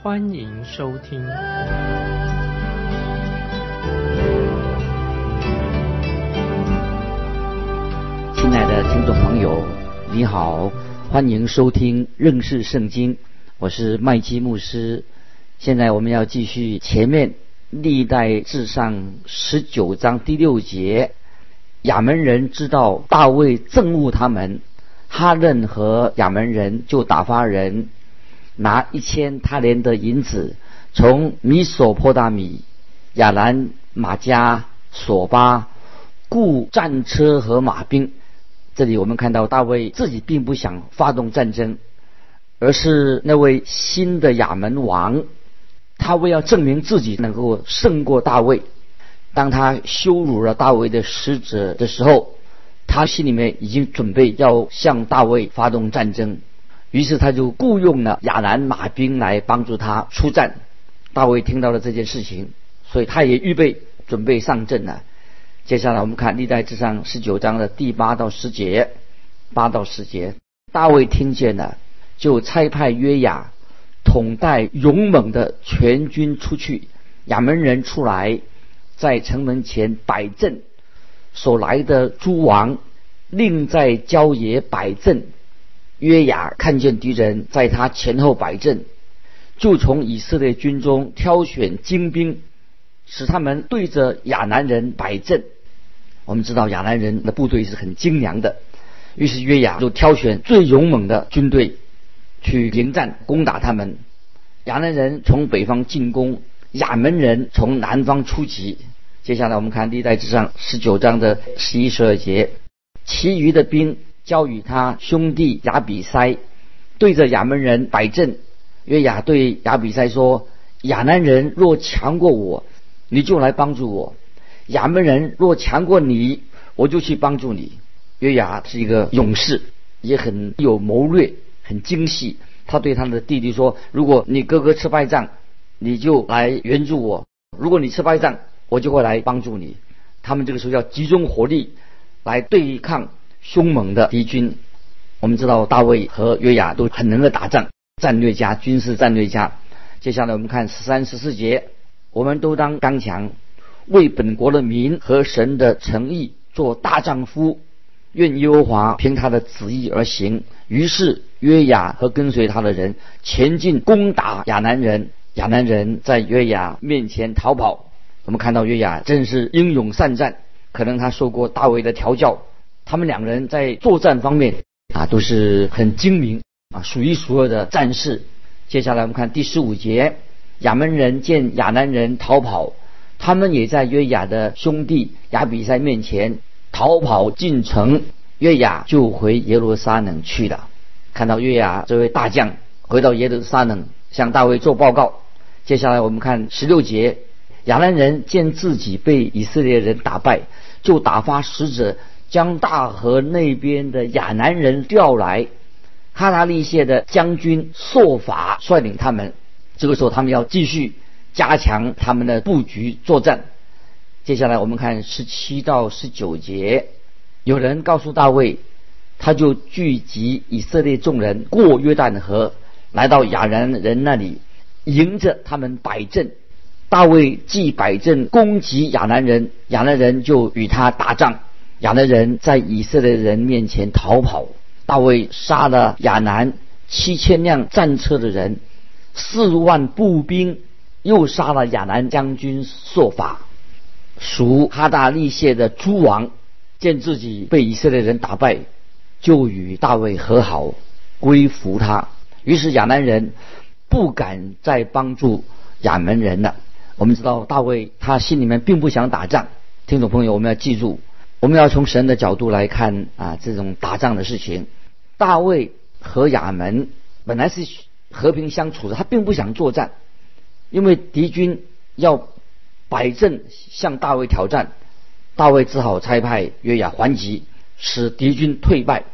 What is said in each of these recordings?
欢迎收听。亲爱的听众朋友，你好，欢迎收听认识圣经，我是麦基牧师。现在我们要继续前面历代至上十九章第六节。亚门人知道大卫憎恶他们，哈嫩和亚门人就打发人拿一千他连的银子，从米索波大米、亚兰、马加、索巴雇战车和马兵。这里我们看到大卫自己并不想发动战争，而是那位新的亚门王，他为要证明自己能够胜过大卫。当他羞辱了大卫的使者的时候，他心里面已经准备要向大卫发动战争，于是他就雇佣了亚兰马兵来帮助他出战。大卫听到了这件事情，所以他也预备准备上阵了。接下来我们看历代志上十九章的第八到十节，八到十节，大卫听见了，就差派约雅统带勇猛的全军出去，亚门人出来。在城门前摆阵，所来的诸王另在郊野摆阵。约雅看见敌人在他前后摆阵，就从以色列军中挑选精兵，使他们对着亚南人摆阵。我们知道亚南人的部队是很精良的，于是约雅就挑选最勇猛的军队去迎战攻打他们。亚南人从北方进攻。亚门人从南方出击。接下来我们看历代之上十九章的十一十二节，其余的兵交与他兄弟亚比塞，对着亚门人摆阵。约雅对亚比塞说：“亚南人若强过我，你就来帮助我；亚门人若强过你，我就去帮助你。”约雅是一个勇士，也很有谋略，很精细。他对他的弟弟说：“如果你哥哥吃败仗，你就来援助我。如果你吃败仗，我就会来帮助你。他们这个时候要集中火力来对抗凶猛的敌军。我们知道大卫和约雅都很能够打仗，战略家、军事战略家。接下来我们看十三、十四节，我们都当刚强，为本国的民和神的诚意做大丈夫。愿耶和华凭他的旨意而行。于是约雅和跟随他的人前进攻打亚南人。亚南人在约雅面前逃跑。我们看到约雅真是英勇善战，可能他受过大卫的调教。他们两个人在作战方面啊都是很精明啊，数一数二的战士。接下来我们看第十五节，亚门人见亚南人逃跑，他们也在约雅的兄弟亚比赛面前。逃跑进城，约雅就回耶路撒冷去了。看到约雅这位大将回到耶路撒冷，向大卫做报告。接下来我们看十六节，亚兰人见自己被以色列人打败，就打发使者将大河那边的亚南人调来。哈达利谢的将军朔法率领他们。这个时候，他们要继续加强他们的布局作战。接下来我们看十七到十九节，有人告诉大卫，他就聚集以色列众人过约旦河，来到亚南人那里，迎着他们摆阵。大卫既摆阵攻击亚南人，亚南人就与他打仗。亚兰人在以色列人面前逃跑，大卫杀了亚南七千辆战车的人，四万步兵，又杀了亚南将军朔法。属哈大利谢的诸王见自己被以色列人打败，就与大卫和好，归服他。于是亚南人不敢再帮助亚门人了。我们知道大卫他心里面并不想打仗。听众朋友，我们要记住，我们要从神的角度来看啊，这种打仗的事情。大卫和亚门本来是和平相处的，他并不想作战，因为敌军要摆阵向大卫挑战，大卫只好差派约雅还击，使敌军退败。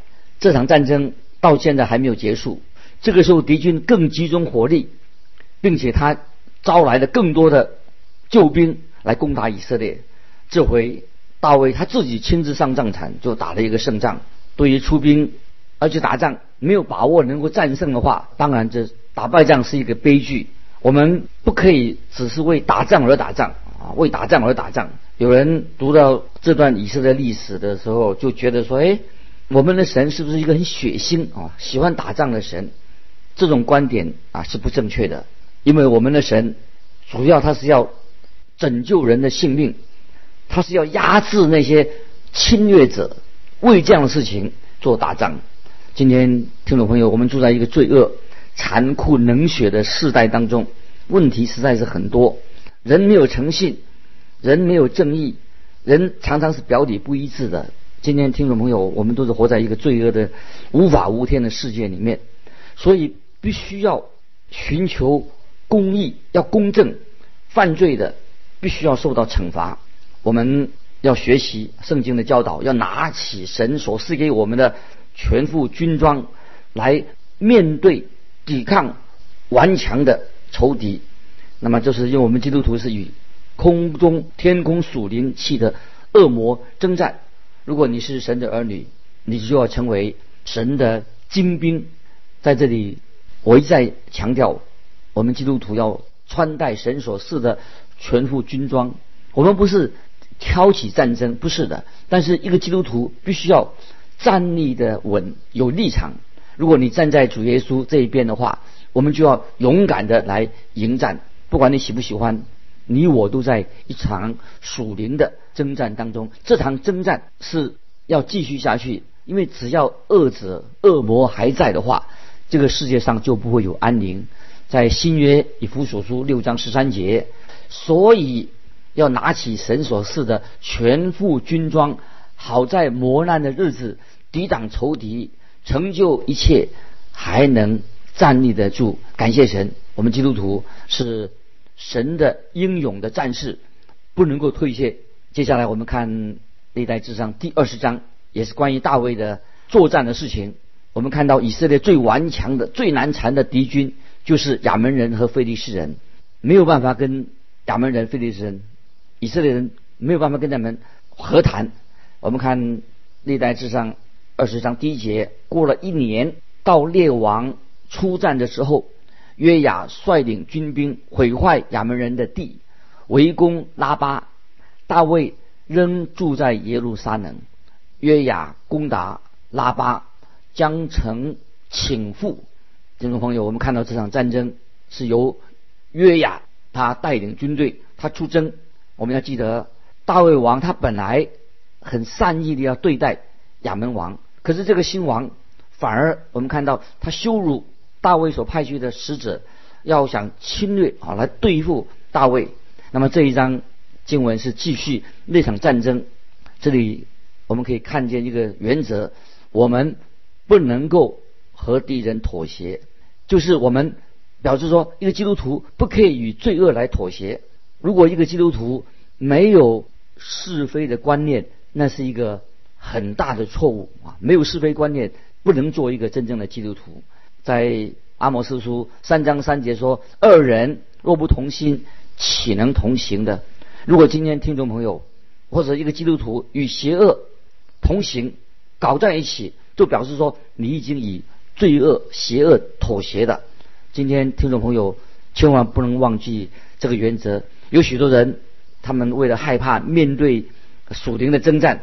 这场战争到现在还没有结束。这个时候，敌军更集中火力，并且他招来了更多的救兵来攻打以色列。这回大卫他自己亲自上战场，就打了一个胜仗。对于出兵而且打仗没有把握能够战胜的话，当然这打败仗是一个悲剧。我们不可以只是为打仗而打仗啊，为打仗而打仗。有人读到这段以色列历史的时候，就觉得说：“哎，我们的神是不是一个很血腥啊，喜欢打仗的神？”这种观点啊是不正确的，因为我们的神主要他是要拯救人的性命，他是要压制那些侵略者，为这样的事情做打仗。今天听众朋友，我们住在一个罪恶。残酷冷血的世代当中，问题实在是很多。人没有诚信，人没有正义，人常常是表里不一致的。今天听众朋友，我们都是活在一个罪恶的无法无天的世界里面，所以必须要寻求公义，要公正。犯罪的必须要受到惩罚。我们要学习圣经的教导，要拿起神所赐给我们的全副军装来面对。抵抗顽强的仇敌，那么就是因为我们基督徒是与空中天空属灵气的恶魔征战。如果你是神的儿女，你就要成为神的精兵。在这里，我一再强调，我们基督徒要穿戴神所赐的全副军装。我们不是挑起战争，不是的。但是一个基督徒必须要站立的稳，有立场。如果你站在主耶稣这一边的话，我们就要勇敢的来迎战。不管你喜不喜欢，你我都在一场属灵的征战当中。这场征战是要继续下去，因为只要恶者、恶魔还在的话，这个世界上就不会有安宁。在新约以弗所书六章十三节，所以要拿起神所赐的全副军装，好在磨难的日子抵挡仇敌。成就一切，还能站立得住。感谢神，我们基督徒是神的英勇的战士，不能够退却。接下来我们看历代志上第二十章，也是关于大卫的作战的事情。我们看到以色列最顽强的、最难缠的敌军就是亚门人和非利士人，没有办法跟亚门人、非利士人、以色列人没有办法跟他们和谈。我们看历代志上。二十章第一节，过了一年，到列王出战的时候，约雅率领军兵毁坏亚门人的地，围攻拉巴。大卫仍住在耶路撒冷。约雅攻打拉巴，将城倾覆。听众朋友，我们看到这场战争是由约雅他带领军队，他出征。我们要记得，大卫王他本来很善意的要对待亚门王。可是这个新王反而我们看到他羞辱大卫所派去的使者，要想侵略啊来对付大卫。那么这一章经文是继续那场战争。这里我们可以看见一个原则：我们不能够和敌人妥协，就是我们表示说，一个基督徒不可以与罪恶来妥协。如果一个基督徒没有是非的观念，那是一个。很大的错误啊！没有是非观念，不能做一个真正的基督徒。在阿摩斯书三章三节说：“二人若不同心，岂能同行的？”如果今天听众朋友或者一个基督徒与邪恶同行，搞在一起，就表示说你已经以罪恶、邪恶妥协的。今天听众朋友千万不能忘记这个原则。有许多人，他们为了害怕面对属灵的征战。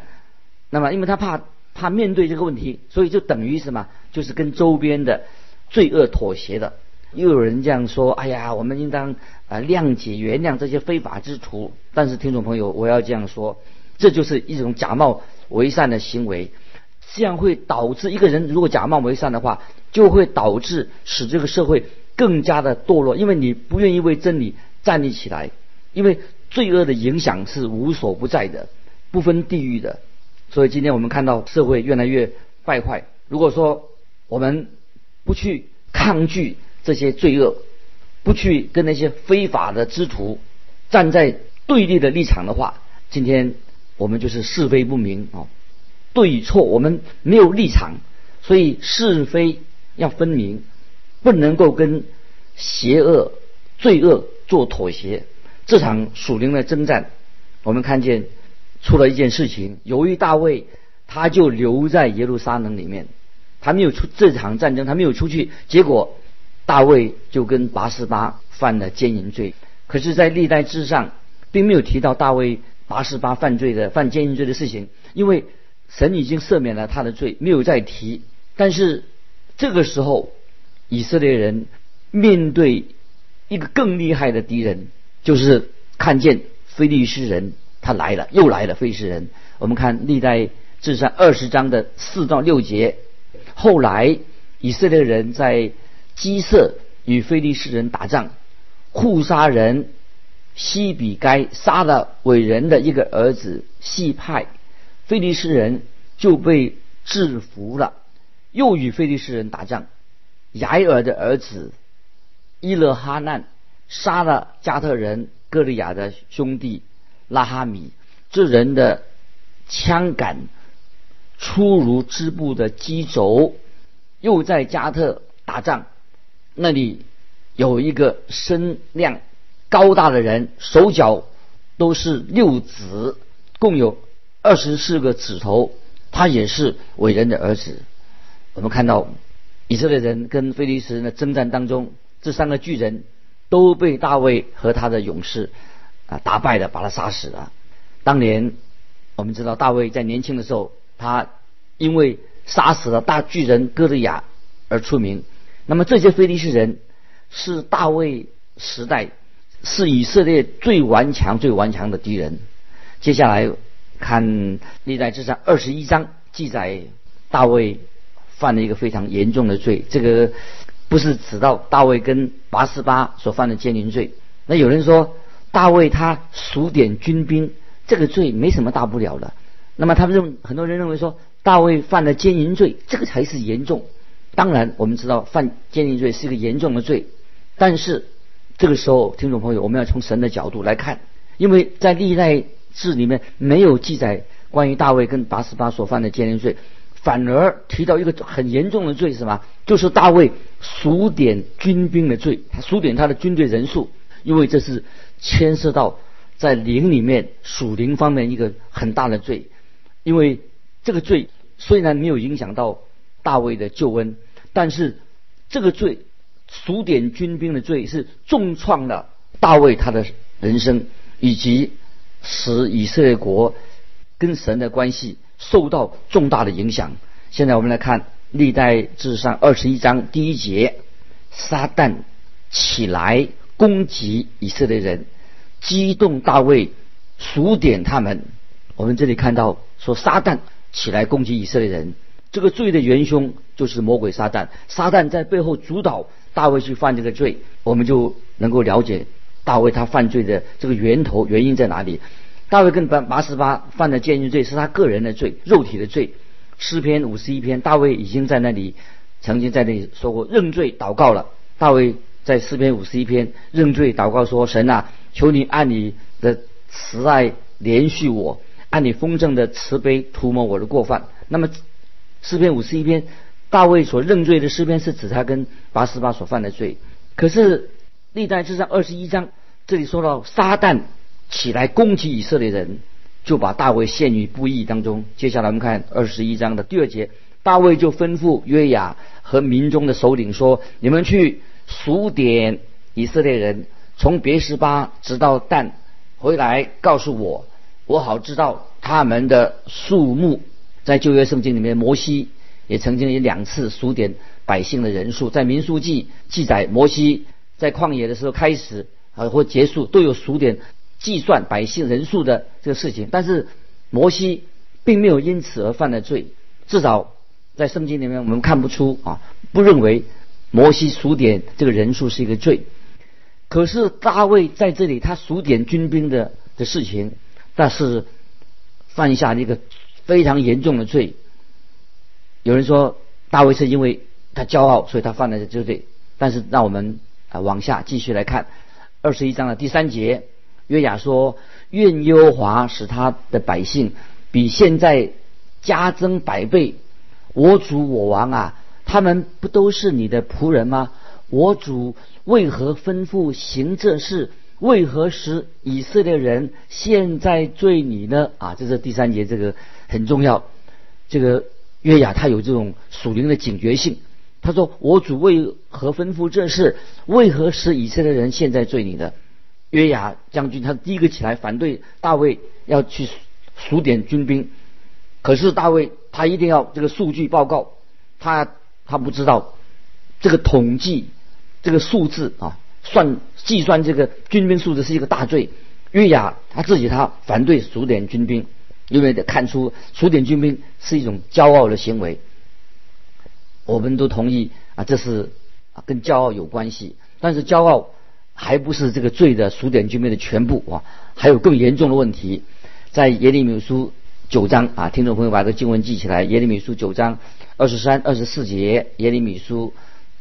那么，因为他怕怕面对这个问题，所以就等于什么？就是跟周边的罪恶妥协的。又有人这样说：“哎呀，我们应当啊谅解、原谅这些非法之徒。”但是，听众朋友，我要这样说，这就是一种假冒为善的行为。这样会导致一个人如果假冒为善的话，就会导致使这个社会更加的堕落，因为你不愿意为真理站立起来。因为罪恶的影响是无所不在的，不分地域的。所以今天我们看到社会越来越败坏。如果说我们不去抗拒这些罪恶，不去跟那些非法的之徒站在对立的立场的话，今天我们就是是非不明啊，对与错我们没有立场，所以是非要分明，不能够跟邪恶、罪恶做妥协。这场属灵的征战，我们看见出了一件事情，由于大卫他就留在耶路撒冷里面，他没有出这场战争，他没有出去，结果大卫就跟拔示巴犯了奸淫罪。可是，在历代志上，并没有提到大卫拔示巴犯罪的犯奸淫罪的事情，因为神已经赦免了他的罪，没有再提。但是这个时候，以色列人面对一个更厉害的敌人，就是看见非利士人他来了，又来了非利士人。我们看历代志上二十章的四到六节，后来以色列人在基色与非利士人打仗。护杀人西比该杀了伟人的一个儿子西派，菲利士人就被制服了。又与菲利士人打仗，雅尔的儿子伊勒哈难杀了加特人歌利亚的兄弟拉哈米。这人的枪杆粗如织布的机轴。又在加特打仗，那里。有一个身量高大的人，手脚都是六指，共有二十四个指头。他也是伟人的儿子。我们看到以色列人跟菲利斯人的征战当中，这三个巨人都被大卫和他的勇士啊打败了，把他杀死了。当年我们知道大卫在年轻的时候，他因为杀死了大巨人哥利亚而出名。那么这些菲利斯人。是大卫时代，是以色列最顽强、最顽强的敌人。接下来看历代志上二十一章记载，大卫犯了一个非常严重的罪。这个不是指到大卫跟拔示巴所犯的奸淫罪。那有人说大卫他数点军兵，这个罪没什么大不了的。那么他们认很多人认为说大卫犯了奸淫罪，这个才是严重。当然我们知道犯奸淫罪是一个严重的罪。但是这个时候，听众朋友，我们要从神的角度来看，因为在历代志里面没有记载关于大卫跟八十八所犯的奸淫罪，反而提到一个很严重的罪，是什么？就是大卫数点军兵的罪，他数点他的军队人数，因为这是牵涉到在灵里面属灵方面一个很大的罪，因为这个罪虽然没有影响到大卫的救恩，但是这个罪。数点军兵的罪是重创了大卫他的人生，以及使以色列国跟神的关系受到重大的影响。现在我们来看历代志上二十一章第一节：撒旦起来攻击以色列人，激动大卫数点他们。我们这里看到说撒旦起来攻击以色列人，这个罪的元凶就是魔鬼撒旦，撒旦在背后主导。大卫去犯这个罪，我们就能够了解大卫他犯罪的这个源头原因在哪里。大卫跟拔拔十巴犯的奸淫罪是他个人的罪，肉体的罪。诗篇五十一篇，大卫已经在那里曾经在那里说过认罪祷告了。大卫在诗篇五十一篇认罪祷告说：“神啊，求你按你的慈爱连续我，按你丰盛的慈悲涂抹我的过犯。”那么诗篇五十一篇。大卫所认罪的诗篇是指他跟八十八所犯的罪，可是历代志上二十一章这里说到撒旦起来攻击以色列人，就把大卫陷于不义当中。接下来我们看二十一章的第二节，大卫就吩咐约雅和民中的首领说：“你们去数点以色列人，从别十巴直到但，回来告诉我，我好知道他们的数目。”在旧约圣经里面，摩西。也曾经有两次数点百姓的人数，在民数记记载，摩西在旷野的时候开始啊或结束都有数点计算百姓人数的这个事情，但是摩西并没有因此而犯了罪，至少在圣经里面我们看不出啊，不认为摩西数点这个人数是一个罪。可是大卫在这里他数点军兵的的事情，但是犯下一个非常严重的罪。有人说大卫是因为他骄傲，所以他犯了这个罪。但是让我们啊往下继续来看二十一章的第三节，约雅说：“愿耶和华使他的百姓比现在加增百倍。我主我王啊，他们不都是你的仆人吗？我主为何吩咐行这事？为何使以色列人现在罪你呢？啊，这是第三节，这个很重要。这个约雅他有这种属灵的警觉性。他说：我主为何吩咐这事？为何使以色列人现在罪你呢？”约雅将军他第一个起来反对大卫要去数点军兵，可是大卫他一定要这个数据报告，他他不知道这个统计这个数字啊，算计算这个军兵数字是一个大罪。约雅他自己他反对数点军兵，因为看出数点军兵是一种骄傲的行为。我们都同意啊，这是啊跟骄傲有关系，但是骄傲。还不是这个罪的数点军兵的全部啊，还有更严重的问题，在耶利米书九章啊，听众朋友把这个经文记起来，耶利米书九章二十三、二十四节，耶利米书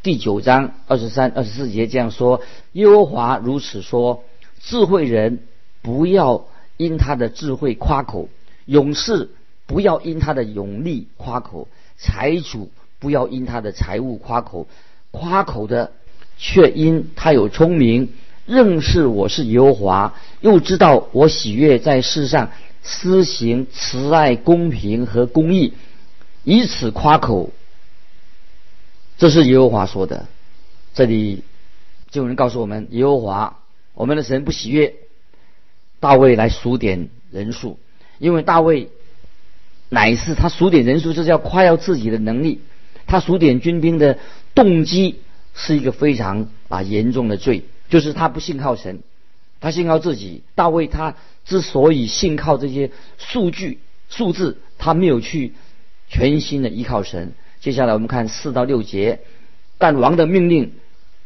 第九章二十三、二十四节这样说：耶和华如此说，智慧人不要因他的智慧夸口，勇士不要因他的勇力夸口，财主不要因他的财物夸口，夸口的。却因他有聪明，认识我是耶和华，又知道我喜悦在世上施行慈爱、公平和公义，以此夸口。这是耶和华说的。这里就有人告诉我们，耶和华我们的神不喜悦大卫来数点人数，因为大卫乃是他数点人数就是要夸耀自己的能力，他数点军兵的动机。是一个非常啊严重的罪，就是他不信靠神，他信靠自己。大卫他之所以信靠这些数据数字，他没有去全心的依靠神。接下来我们看四到六节，但王的命令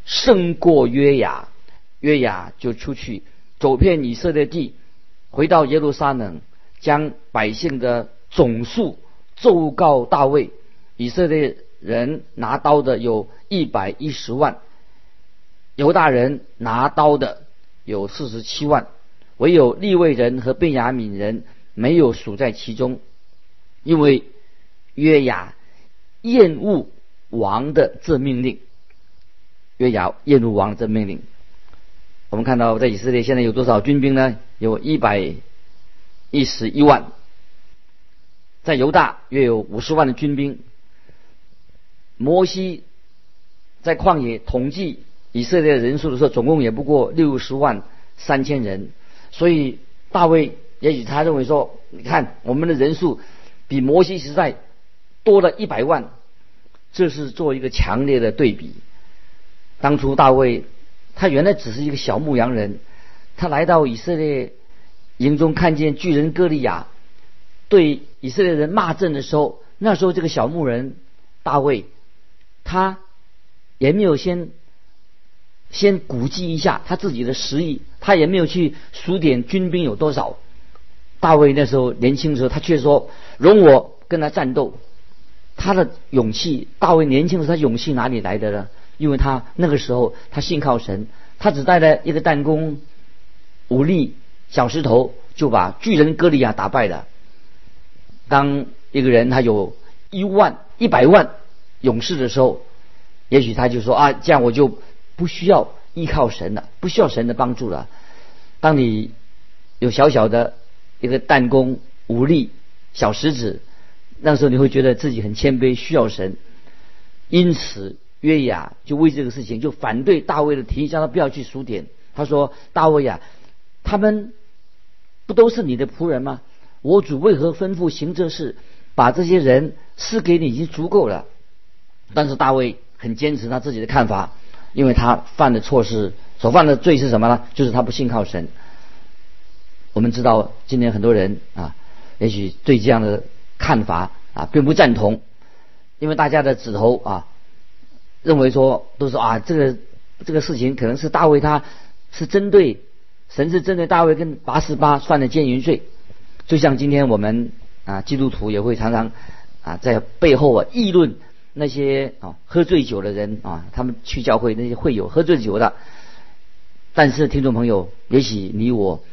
胜过约雅，约雅就出去走遍以色列地，回到耶路撒冷，将百姓的总数奏告大卫，以色列。人拿刀的有一百一十万，犹大人拿刀的有四十七万，唯有利未人和贝雅敏人没有数在其中，因为约雅厌恶王的这命令。约雅厌恶王这命令。我们看到在以色列现在有多少军兵呢？有一百一十一万，在犹大约有五十万的军兵。摩西在旷野统计以色列人数的时候，总共也不过六十万三千人。所以大卫也许他认为说：“你看我们的人数比摩西时代多了一百万，这是做一个强烈的对比。”当初大卫他原来只是一个小牧羊人，他来到以色列营中，看见巨人歌利亚对以色列人骂阵的时候，那时候这个小牧人大卫。他也没有先先估计一下他自己的实力，他也没有去数点军兵有多少。大卫那时候年轻的时候，他却说：“容我跟他战斗。”他的勇气，大卫年轻的时候，他勇气哪里来的呢？因为他那个时候他信靠神，他只带了一个弹弓、武力、小石头，就把巨人歌利亚打败了。当一个人他有一万、一百万。勇士的时候，也许他就说啊，这样我就不需要依靠神了，不需要神的帮助了。当你有小小的一个弹弓、武力、小石子，那时候你会觉得自己很谦卑，需要神。因此，约雅就为这个事情就反对大卫的提议，叫他不要去数点。他说：“大卫呀，他们不都是你的仆人吗？我主为何吩咐行这事？把这些人赐给你已经足够了。”但是大卫很坚持他自己的看法，因为他犯的错是所犯的罪是什么呢？就是他不信靠神。我们知道今天很多人啊，也许对这样的看法啊并不赞同，因为大家的指头啊认为说都是啊这个这个事情可能是大卫他是针对神是针对大卫跟八十八犯的奸淫罪，就像今天我们啊基督徒也会常常啊在背后啊议论。那些啊喝醉酒的人啊，他们去教会那些会友喝醉酒的，但是听众朋友，也许你我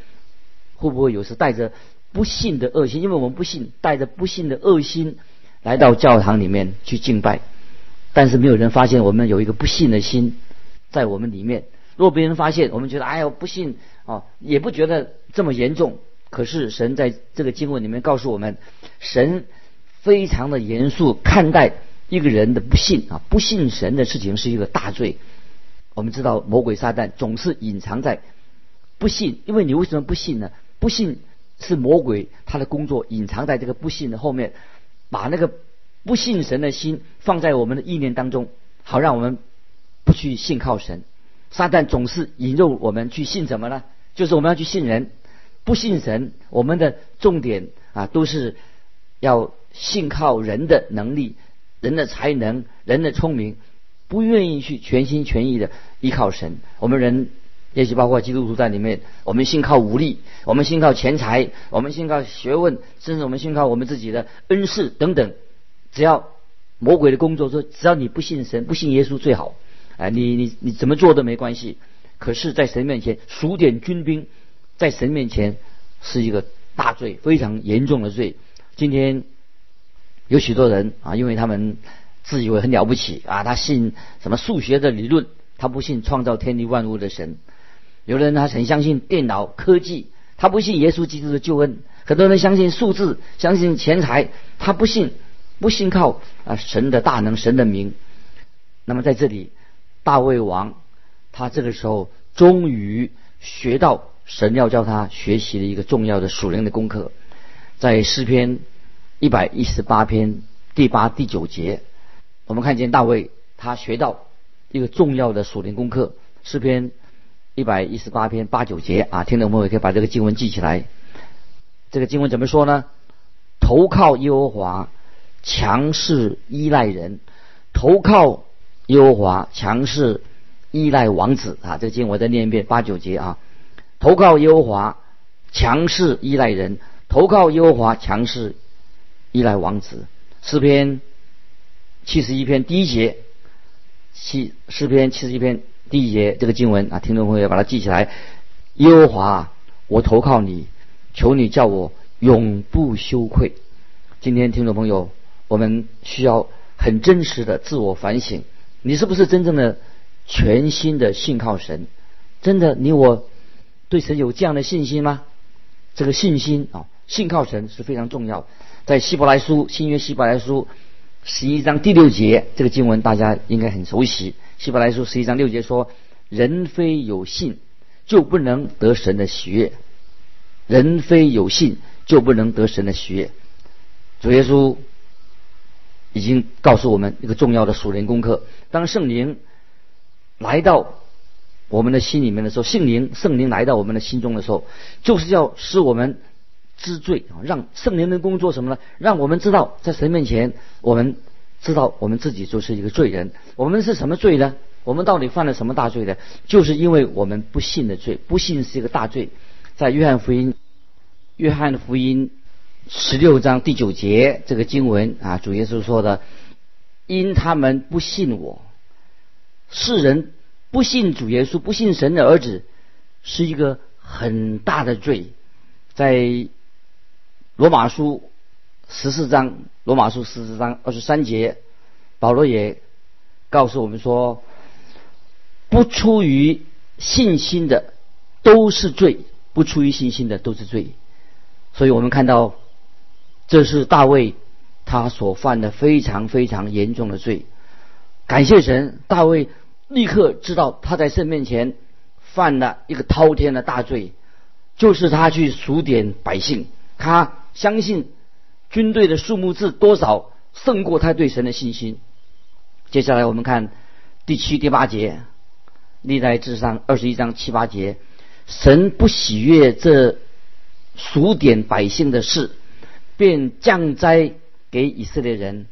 会不会有时带着不信的恶心？因为我们不信，带着不信的恶心来到教堂里面去敬拜，但是没有人发现我们有一个不信的心在我们里面。如果别人发现，我们觉得哎呀不信啊，也不觉得这么严重。可是神在这个经文里面告诉我们，神非常的严肃看待一个人的不信啊，不信神的事情是一个大罪。我们知道魔鬼撒旦总是隐藏在不信，因为你为什么不信呢？不信是魔鬼他的工作，隐藏在这个不信的后面，把那个不信神的心放在我们的意念当中，好让我们不去信靠神。撒旦总是引诱我们去信什么呢？就是我们要去信人，不信神。我们的重点啊，都是要信靠人的能力、人的才能、人的聪明，不愿意去全心全意的依靠神。我们人，也许包括基督徒在里面，我们信靠武力，我们信靠钱财，我们信靠学问，甚至我们信靠我们自己的恩赐等等。只要魔鬼的工作说，只要你不信神，不信耶稣最好。哎，你你你怎么做都没关系，可是，在神面前数点军兵，在神面前是一个大罪，非常严重的罪。今天有许多人啊，因为他们自以为很了不起啊，他信什么数学的理论，他不信创造天地万物的神。有的人他很相信电脑科技，他不信耶稣基督的救恩。很多人相信数字，相信钱财，他不信不信靠啊神的大能，神的名。那么在这里。大卫王，他这个时候终于学到神要教他学习的一个重要的属灵的功课，在诗篇一百一十八篇第八、第九节，我们看见大卫他学到一个重要的属灵功课。诗篇一百一十八篇八九节啊，听众朋友可以把这个经文记起来。这个经文怎么说呢？投靠耶和华，强势依赖人，投靠。耶和华强势依赖王子啊！这个经文我再念一遍八九节啊。投靠耶和华，强势依赖人；投靠耶和华，强势依赖王子。诗篇七十一篇第一节，七诗篇七十一篇第一节这个经文啊，听众朋友把它记起来。耶和华，我投靠你，求你叫我永不羞愧。今天听众朋友，我们需要很真实的自我反省。你是不是真正的全心的信靠神？真的，你我对神有这样的信心吗？这个信心啊，信靠神是非常重要。在希伯来书新约希伯来书十一章第六节，这个经文大家应该很熟悉。希伯来书十一章六节说：“人非有信，就不能得神的喜悦；人非有信，就不能得神的喜悦。”主耶稣。已经告诉我们一个重要的属灵功课：当圣灵来到我们的心里面的时候，圣灵圣灵来到我们的心中的时候，就是要使我们知罪啊！让圣灵的工作什么呢？让我们知道在神面前，我们知道我们自己就是一个罪人。我们是什么罪呢？我们到底犯了什么大罪呢？就是因为我们不信的罪，不信是一个大罪。在约翰福音，约翰福音。十六章第九节这个经文啊，主耶稣说的：“因他们不信我，世人不信主耶稣，不信神的儿子，是一个很大的罪。”在罗马书十四章，罗马书十四章二十三节，保罗也告诉我们说：“不出于信心的都是罪，不出于信心的都是罪。”所以我们看到。这是大卫他所犯的非常非常严重的罪。感谢神，大卫立刻知道他在神面前犯了一个滔天的大罪，就是他去数点百姓。他相信军队的数目字多少胜过他对神的信心。接下来我们看第七、第八节，历代至上二十一章七八节，神不喜悦这数点百姓的事。便降灾给以色列人。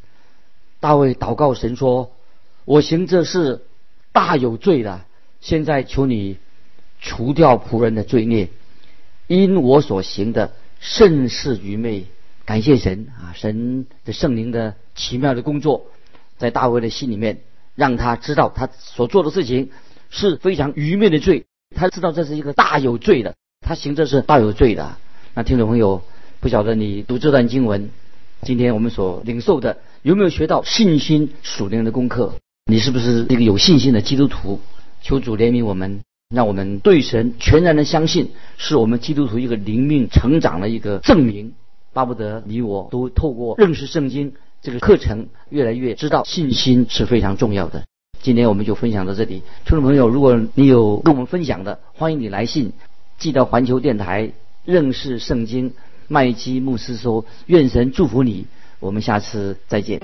大卫祷告神说：“我行这事大有罪了，现在求你除掉仆人的罪孽，因我所行的甚是愚昧。”感谢神啊，神的圣灵的奇妙的工作，在大卫的心里面，让他知道他所做的事情是非常愚昧的罪。他知道这是一个大有罪的，他行这是大有罪的。那听众朋友，不晓得你读这段经文，今天我们所领受的有没有学到信心属灵的功课？你是不是一个有信心的基督徒？求主怜悯我们，让我们对神全然的相信，是我们基督徒一个灵命成长的一个证明。巴不得你我都透过认识圣经这个课程，越来越知道信心是非常重要的。今天我们就分享到这里，听众朋友，如果你有跟我们分享的，欢迎你来信寄到环球电台认识圣经麦基牧师说，愿神祝福你，我们下次再见。